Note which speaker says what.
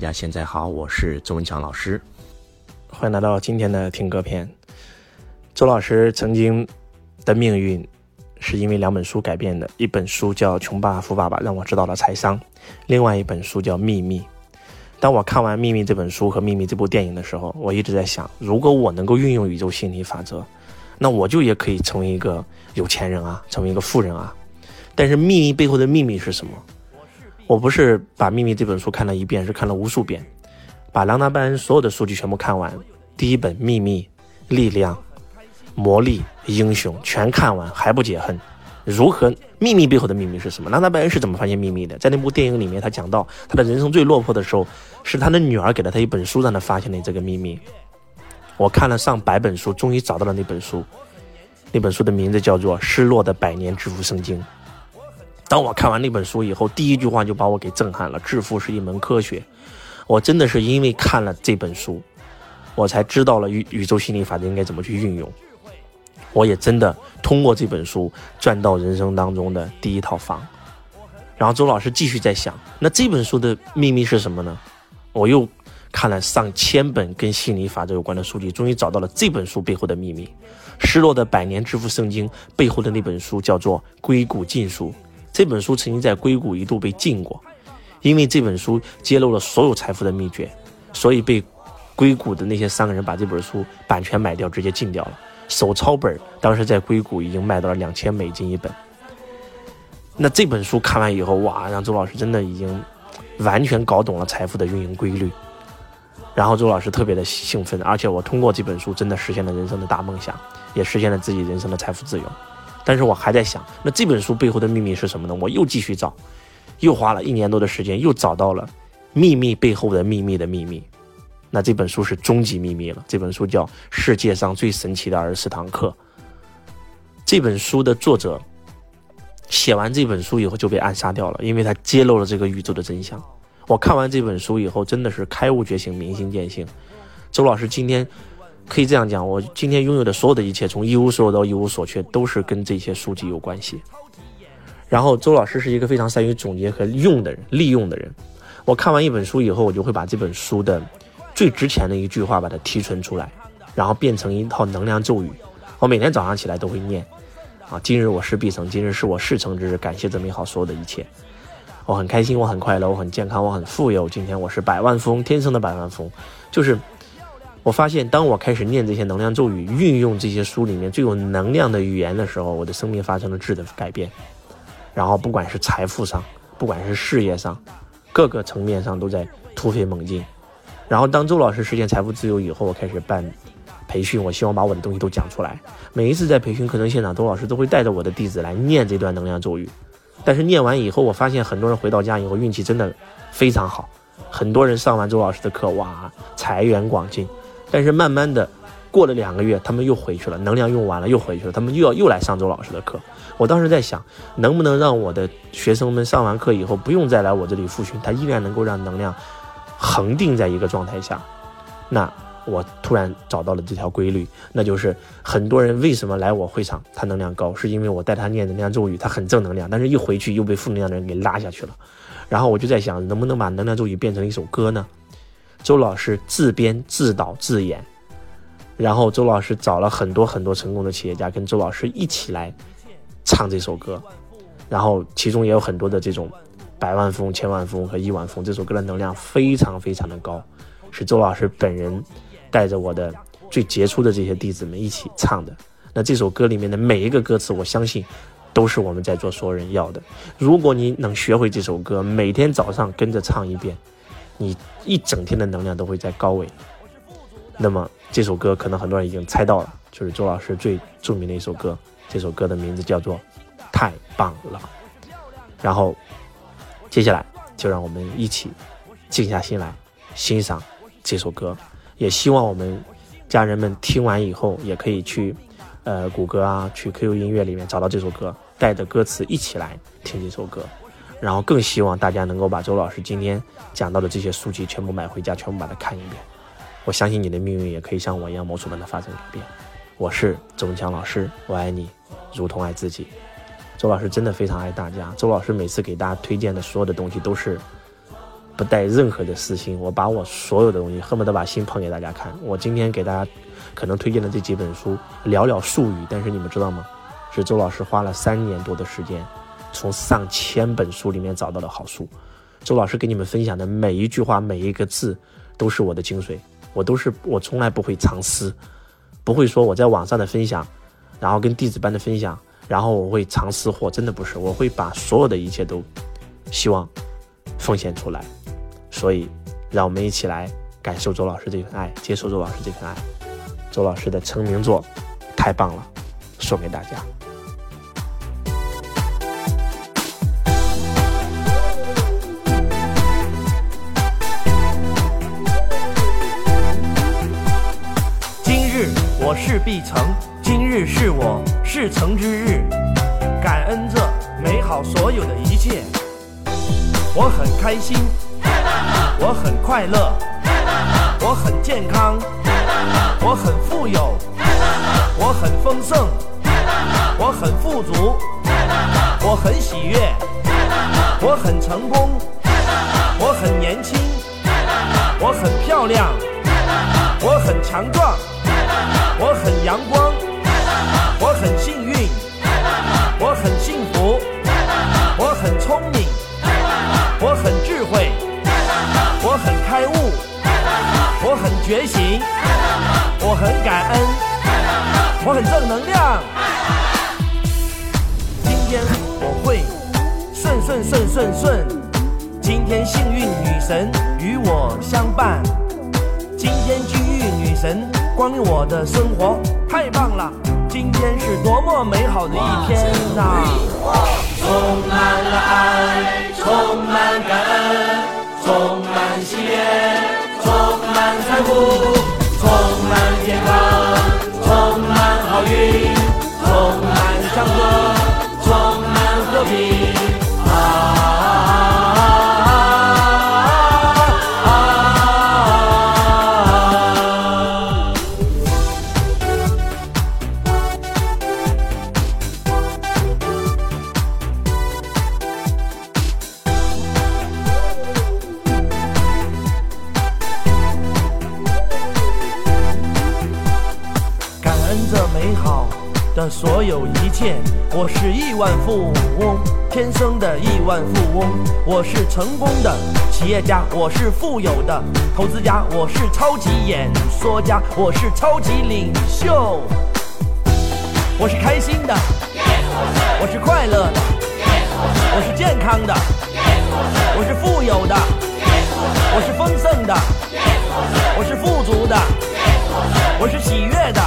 Speaker 1: 大家现在好，我是周文强老师，
Speaker 2: 欢迎来到今天的听歌篇。周老师曾经的命运是因为两本书改变的，一本书叫《穷爸爸富爸爸》，让我知道了财商；另外一本书叫《秘密》。当我看完《秘密》这本书和《秘密》这部电影的时候，我一直在想，如果我能够运用宇宙心理法则，那我就也可以成为一个有钱人啊，成为一个富人啊。但是秘密背后的秘密是什么？我不是把《秘密》这本书看了一遍，是看了无数遍，把朗达·拜恩所有的书籍全部看完。第一本《秘密》、力量、魔力、英雄全看完还不解恨，如何？秘密背后的秘密是什么？朗达·拜恩是怎么发现秘密的？在那部电影里面，他讲到他的人生最落魄的时候，是他的女儿给了他一本书，让他发现了这个秘密。我看了上百本书，终于找到了那本书，那本书的名字叫做《失落的百年致富圣经》。当我看完那本书以后，第一句话就把我给震撼了。致富是一门科学，我真的是因为看了这本书，我才知道了宇宇宙心理法则应该怎么去运用。我也真的通过这本书赚到人生当中的第一套房。然后周老师继续在想，那这本书的秘密是什么呢？我又看了上千本跟心理法则有关的书籍，终于找到了这本书背后的秘密。失落的百年致富圣经背后的那本书叫做《硅谷禁书》。这本书曾经在硅谷一度被禁过，因为这本书揭露了所有财富的秘诀，所以被硅谷的那些商人把这本书版权买掉，直接禁掉了。手抄本当时在硅谷已经卖到了两千美金一本。那这本书看完以后，哇，让周老师真的已经完全搞懂了财富的运营规律。然后周老师特别的兴奋，而且我通过这本书真的实现了人生的大梦想，也实现了自己人生的财富自由。但是我还在想，那这本书背后的秘密是什么呢？我又继续找，又花了一年多的时间，又找到了秘密背后的秘密的秘密。那这本书是终极秘密了。这本书叫《世界上最神奇的二十四堂课》。这本书的作者写完这本书以后就被暗杀掉了，因为他揭露了这个宇宙的真相。我看完这本书以后，真的是开悟觉醒，明心见性。周老师今天。可以这样讲，我今天拥有的所有的一切，从一无所有到一无所缺，都是跟这些书籍有关系。然后，周老师是一个非常善于总结和用的人，利用的人。我看完一本书以后，我就会把这本书的最值钱的一句话把它提纯出来，然后变成一套能量咒语。我每天早上起来都会念：啊，今日我事必成，今日是我事成之日，感谢这美好所有的一切。我很开心，我很快乐，我很健康，我很富有。今天我是百万富翁，天生的百万富翁，就是。我发现，当我开始念这些能量咒语，运用这些书里面最有能量的语言的时候，我的生命发生了质的改变。然后，不管是财富上，不管是事业上，各个层面上都在突飞猛进。然后，当周老师实现财富自由以后，我开始办培训，我希望把我的东西都讲出来。每一次在培训课程现场，周老师都会带着我的弟子来念这段能量咒语。但是念完以后，我发现很多人回到家以后运气真的非常好，很多人上完周老师的课，哇，财源广进。但是慢慢的，过了两个月，他们又回去了，能量用完了又回去了，他们又要又来上周老师的课。我当时在想，能不能让我的学生们上完课以后不用再来我这里复训，他依然能够让能量恒定在一个状态下。那我突然找到了这条规律，那就是很多人为什么来我会场，他能量高，是因为我带他念能量咒语，他很正能量，但是一回去又被负能量的人给拉下去了。然后我就在想，能不能把能量咒语变成一首歌呢？周老师自编自导自演，然后周老师找了很多很多成功的企业家跟周老师一起来唱这首歌，然后其中也有很多的这种百万富翁、千万富翁和亿万富翁。这首歌的能量非常非常的高，是周老师本人带着我的最杰出的这些弟子们一起唱的。那这首歌里面的每一个歌词，我相信都是我们在座所有人要的。如果你能学会这首歌，每天早上跟着唱一遍。你一整天的能量都会在高位，那么这首歌可能很多人已经猜到了，就是周老师最著名的一首歌。这首歌的名字叫做《太棒了》。然后接下来就让我们一起静下心来欣赏这首歌。也希望我们家人们听完以后也可以去呃谷歌啊，去 QQ 音乐里面找到这首歌，带着歌词一起来听这首歌。然后更希望大家能够把周老师今天讲到的这些书籍全部买回家，全部把它看一遍。我相信你的命运也可以像我一样，魔术般的发生改变。我是周文强老师，我爱你，如同爱自己。周老师真的非常爱大家。周老师每次给大家推荐的所有的东西都是不带任何的私心，我把我所有的东西恨不得把心捧给大家看。我今天给大家可能推荐的这几本书寥寥数语，但是你们知道吗？是周老师花了三年多的时间，从上千本书里面找到的好书。周老师给你们分享的每一句话、每一个字，都是我的精髓。我都是我从来不会藏私，不会说我在网上的分享，然后跟弟子班的分享，然后我会藏私货，真的不是。我会把所有的一切都希望奉献出来。所以，让我们一起来感受周老师这份爱，接受周老师这份爱。周老师的成名作太棒了，送给大家。
Speaker 3: 我事必成，今日是我事成之日，感恩这美好所有的一切。我很开心，我很快乐，我很健康，我很富有，我很丰盛，很幸运，我很幸福，我很聪明，我很智慧，我很开悟，我很觉醒，我很感恩，我很正能量。今天我会顺顺顺顺顺，今天幸运女神与我相伴，今天机遇女神。光临我的生活太棒了，今天是多么美好的一天呐！
Speaker 4: 好的
Speaker 3: 所有一切，我是亿万富翁，天生的亿万富翁。我是成功的企业家，我是富有的投资家，我是超级演说家，我是超级领袖。我是开心的，我是快乐的，我是健康的，我是富有的，我是丰盛的，我是富足的，我是喜悦的，